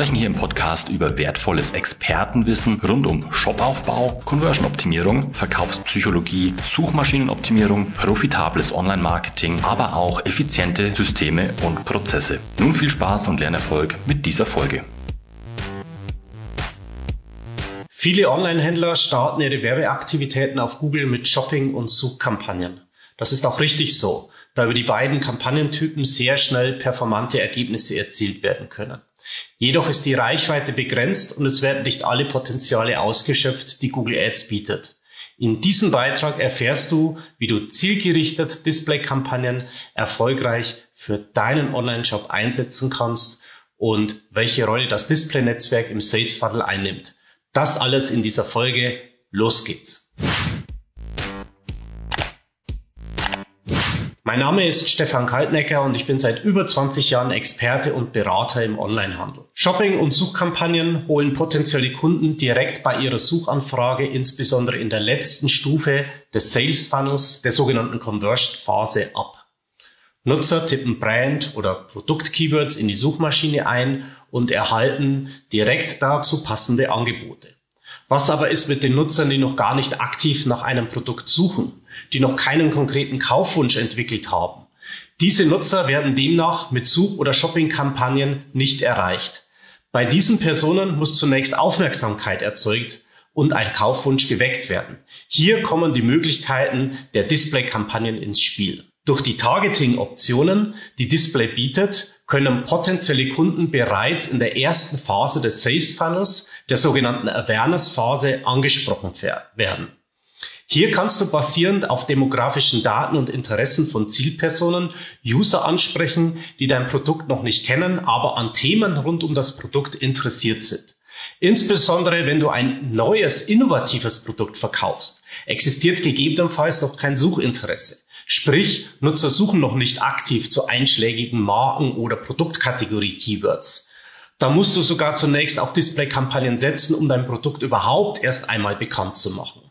sprechen hier im Podcast über wertvolles Expertenwissen rund um Shopaufbau, Conversion-Optimierung, Verkaufspsychologie, Suchmaschinenoptimierung, profitables Online-Marketing, aber auch effiziente Systeme und Prozesse. Nun viel Spaß und Lernerfolg mit dieser Folge. Viele Online-Händler starten ihre Werbeaktivitäten auf Google mit Shopping- und Suchkampagnen. Das ist auch richtig so, da über die beiden Kampagnentypen sehr schnell performante Ergebnisse erzielt werden können. Jedoch ist die Reichweite begrenzt und es werden nicht alle Potenziale ausgeschöpft, die Google Ads bietet. In diesem Beitrag erfährst du, wie du zielgerichtet Display-Kampagnen erfolgreich für deinen Online-Shop einsetzen kannst und welche Rolle das Display-Netzwerk im Sales Funnel einnimmt. Das alles in dieser Folge. Los geht's. Mein Name ist Stefan Kaltnecker und ich bin seit über 20 Jahren Experte und Berater im Onlinehandel. Shopping- und Suchkampagnen holen potenzielle Kunden direkt bei ihrer Suchanfrage, insbesondere in der letzten Stufe des Sales Funnels, der sogenannten Conversion Phase ab. Nutzer tippen Brand- oder Produkt-Keywords in die Suchmaschine ein und erhalten direkt dazu passende Angebote. Was aber ist mit den Nutzern, die noch gar nicht aktiv nach einem Produkt suchen, die noch keinen konkreten Kaufwunsch entwickelt haben? Diese Nutzer werden demnach mit Such- oder Shopping-Kampagnen nicht erreicht. Bei diesen Personen muss zunächst Aufmerksamkeit erzeugt und ein Kaufwunsch geweckt werden. Hier kommen die Möglichkeiten der Display-Kampagnen ins Spiel. Durch die Targeting-Optionen, die Display bietet, können potenzielle Kunden bereits in der ersten Phase des Sales Funnels, der sogenannten Awareness-Phase, angesprochen werden. Hier kannst du basierend auf demografischen Daten und Interessen von Zielpersonen User ansprechen, die dein Produkt noch nicht kennen, aber an Themen rund um das Produkt interessiert sind. Insbesondere wenn du ein neues, innovatives Produkt verkaufst, existiert gegebenenfalls noch kein Suchinteresse. Sprich, Nutzer suchen noch nicht aktiv zu einschlägigen Marken- oder Produktkategorie-Keywords. Da musst du sogar zunächst auf Display-Kampagnen setzen, um dein Produkt überhaupt erst einmal bekannt zu machen.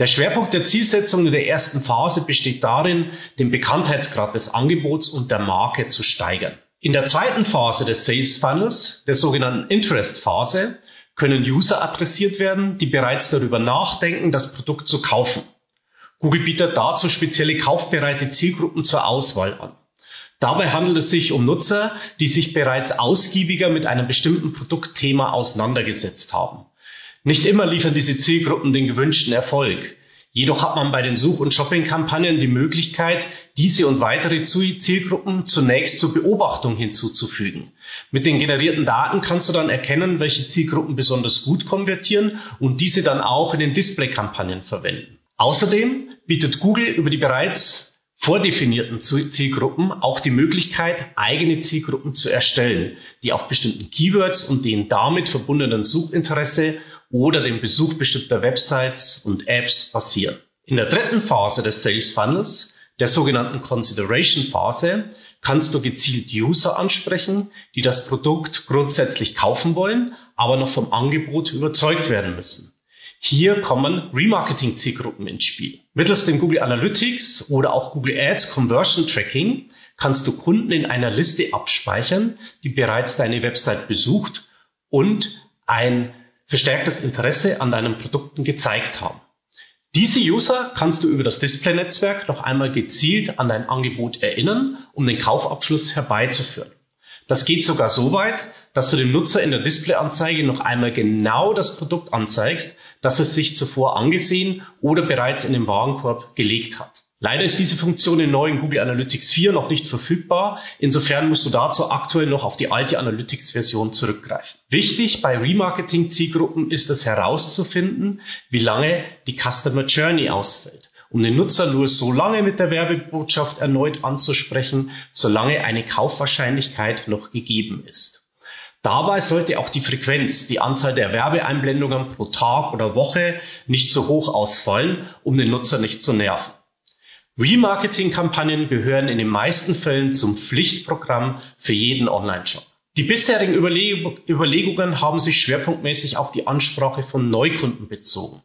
Der Schwerpunkt der Zielsetzung in der ersten Phase besteht darin, den Bekanntheitsgrad des Angebots und der Marke zu steigern. In der zweiten Phase des Sales Funnels, der sogenannten Interest Phase, können User adressiert werden, die bereits darüber nachdenken, das Produkt zu kaufen. Google bietet dazu spezielle kaufbereite Zielgruppen zur Auswahl an. Dabei handelt es sich um Nutzer, die sich bereits ausgiebiger mit einem bestimmten Produktthema auseinandergesetzt haben. Nicht immer liefern diese Zielgruppen den gewünschten Erfolg. Jedoch hat man bei den Such- und Shopping-Kampagnen die Möglichkeit, diese und weitere Zielgruppen zunächst zur Beobachtung hinzuzufügen. Mit den generierten Daten kannst du dann erkennen, welche Zielgruppen besonders gut konvertieren und diese dann auch in den Display-Kampagnen verwenden. Außerdem bietet Google über die bereits vordefinierten Zielgruppen auch die Möglichkeit, eigene Zielgruppen zu erstellen, die auf bestimmten Keywords und den damit verbundenen Suchinteresse oder dem Besuch bestimmter Websites und Apps basieren. In der dritten Phase des Sales Funnels, der sogenannten Consideration Phase, kannst du gezielt User ansprechen, die das Produkt grundsätzlich kaufen wollen, aber noch vom Angebot überzeugt werden müssen. Hier kommen Remarketing-Zielgruppen ins Spiel. Mittels dem Google Analytics oder auch Google Ads Conversion Tracking kannst du Kunden in einer Liste abspeichern, die bereits deine Website besucht und ein verstärktes Interesse an deinen Produkten gezeigt haben. Diese User kannst du über das Display-Netzwerk noch einmal gezielt an dein Angebot erinnern, um den Kaufabschluss herbeizuführen. Das geht sogar so weit, dass du dem Nutzer in der Displayanzeige noch einmal genau das Produkt anzeigst, das es sich zuvor angesehen oder bereits in den Warenkorb gelegt hat. Leider ist diese Funktion in neuen Google Analytics 4 noch nicht verfügbar. Insofern musst du dazu aktuell noch auf die alte Analytics-Version zurückgreifen. Wichtig bei Remarketing-Zielgruppen ist es herauszufinden, wie lange die Customer Journey ausfällt, um den Nutzer nur so lange mit der Werbebotschaft erneut anzusprechen, solange eine Kaufwahrscheinlichkeit noch gegeben ist. Dabei sollte auch die Frequenz, die Anzahl der Werbeeinblendungen pro Tag oder Woche nicht zu hoch ausfallen, um den Nutzer nicht zu nerven. Remarketing-Kampagnen gehören in den meisten Fällen zum Pflichtprogramm für jeden Online-Shop. Die bisherigen Überlegungen haben sich schwerpunktmäßig auf die Ansprache von Neukunden bezogen.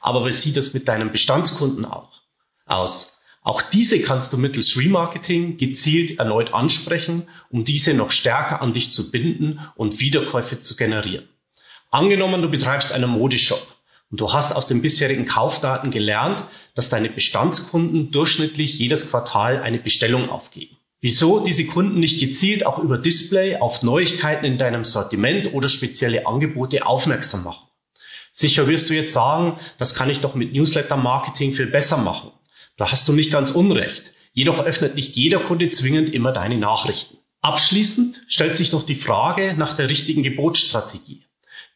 Aber wie sieht es mit deinen Bestandskunden auch aus? Auch diese kannst du mittels Remarketing gezielt erneut ansprechen, um diese noch stärker an dich zu binden und Wiederkäufe zu generieren. Angenommen, du betreibst einen Modeshop und du hast aus den bisherigen Kaufdaten gelernt, dass deine Bestandskunden durchschnittlich jedes Quartal eine Bestellung aufgeben. Wieso diese Kunden nicht gezielt auch über Display auf Neuigkeiten in deinem Sortiment oder spezielle Angebote aufmerksam machen? Sicher wirst du jetzt sagen, das kann ich doch mit Newsletter Marketing viel besser machen. Da hast du nicht ganz unrecht. Jedoch öffnet nicht jeder Kunde zwingend immer deine Nachrichten. Abschließend stellt sich noch die Frage nach der richtigen Gebotsstrategie.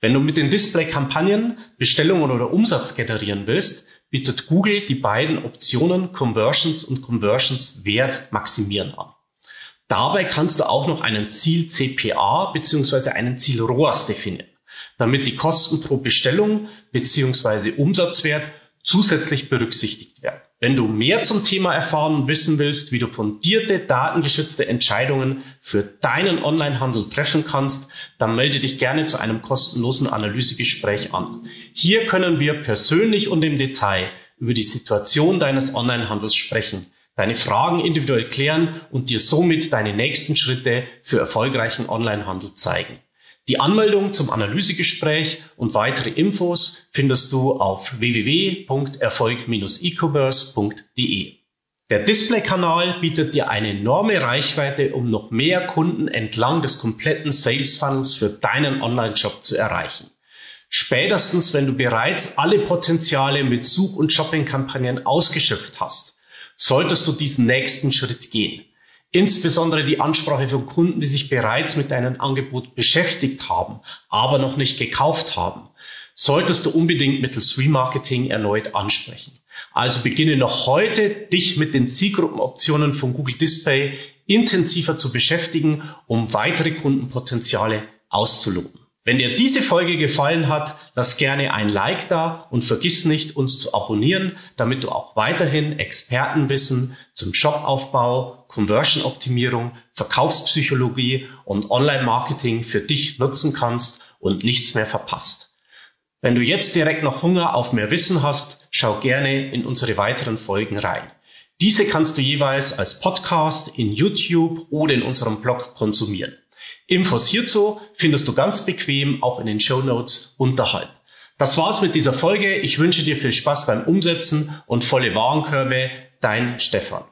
Wenn du mit den Display-Kampagnen Bestellungen oder Umsatz generieren willst, bietet Google die beiden Optionen Conversions und Conversions Wert maximieren an. Dabei kannst du auch noch einen Ziel CPA bzw. einen Ziel ROAS definieren, damit die Kosten pro Bestellung bzw. Umsatzwert zusätzlich berücksichtigt werden. Wenn du mehr zum Thema erfahren und wissen willst, wie du fundierte, datengeschützte Entscheidungen für deinen Onlinehandel treffen kannst, dann melde dich gerne zu einem kostenlosen Analysegespräch an. Hier können wir persönlich und im Detail über die Situation deines Onlinehandels sprechen deine Fragen individuell klären und dir somit deine nächsten Schritte für erfolgreichen Onlinehandel zeigen. Die Anmeldung zum Analysegespräch und weitere Infos findest du auf www.erfolg-ecommerce.de. Der Display-Kanal bietet dir eine enorme Reichweite, um noch mehr Kunden entlang des kompletten Sales Funnels für deinen Online-Shop zu erreichen. Spätestens, wenn du bereits alle Potenziale mit Such- und Shopping-Kampagnen ausgeschöpft hast, solltest du diesen nächsten Schritt gehen. Insbesondere die Ansprache von Kunden, die sich bereits mit deinem Angebot beschäftigt haben, aber noch nicht gekauft haben, solltest du unbedingt mittels Remarketing erneut ansprechen. Also beginne noch heute, dich mit den Zielgruppenoptionen von Google Display intensiver zu beschäftigen, um weitere Kundenpotenziale auszuloten. Wenn dir diese Folge gefallen hat, lass gerne ein Like da und vergiss nicht, uns zu abonnieren, damit du auch weiterhin Expertenwissen zum Shopaufbau, Conversion-Optimierung, Verkaufspsychologie und Online-Marketing für dich nutzen kannst und nichts mehr verpasst. Wenn du jetzt direkt noch Hunger auf mehr Wissen hast, schau gerne in unsere weiteren Folgen rein. Diese kannst du jeweils als Podcast in YouTube oder in unserem Blog konsumieren. Infos hierzu findest du ganz bequem auch in den Show Notes unterhalb. Das war's mit dieser Folge. Ich wünsche dir viel Spaß beim Umsetzen und volle Warenkörbe. Dein Stefan.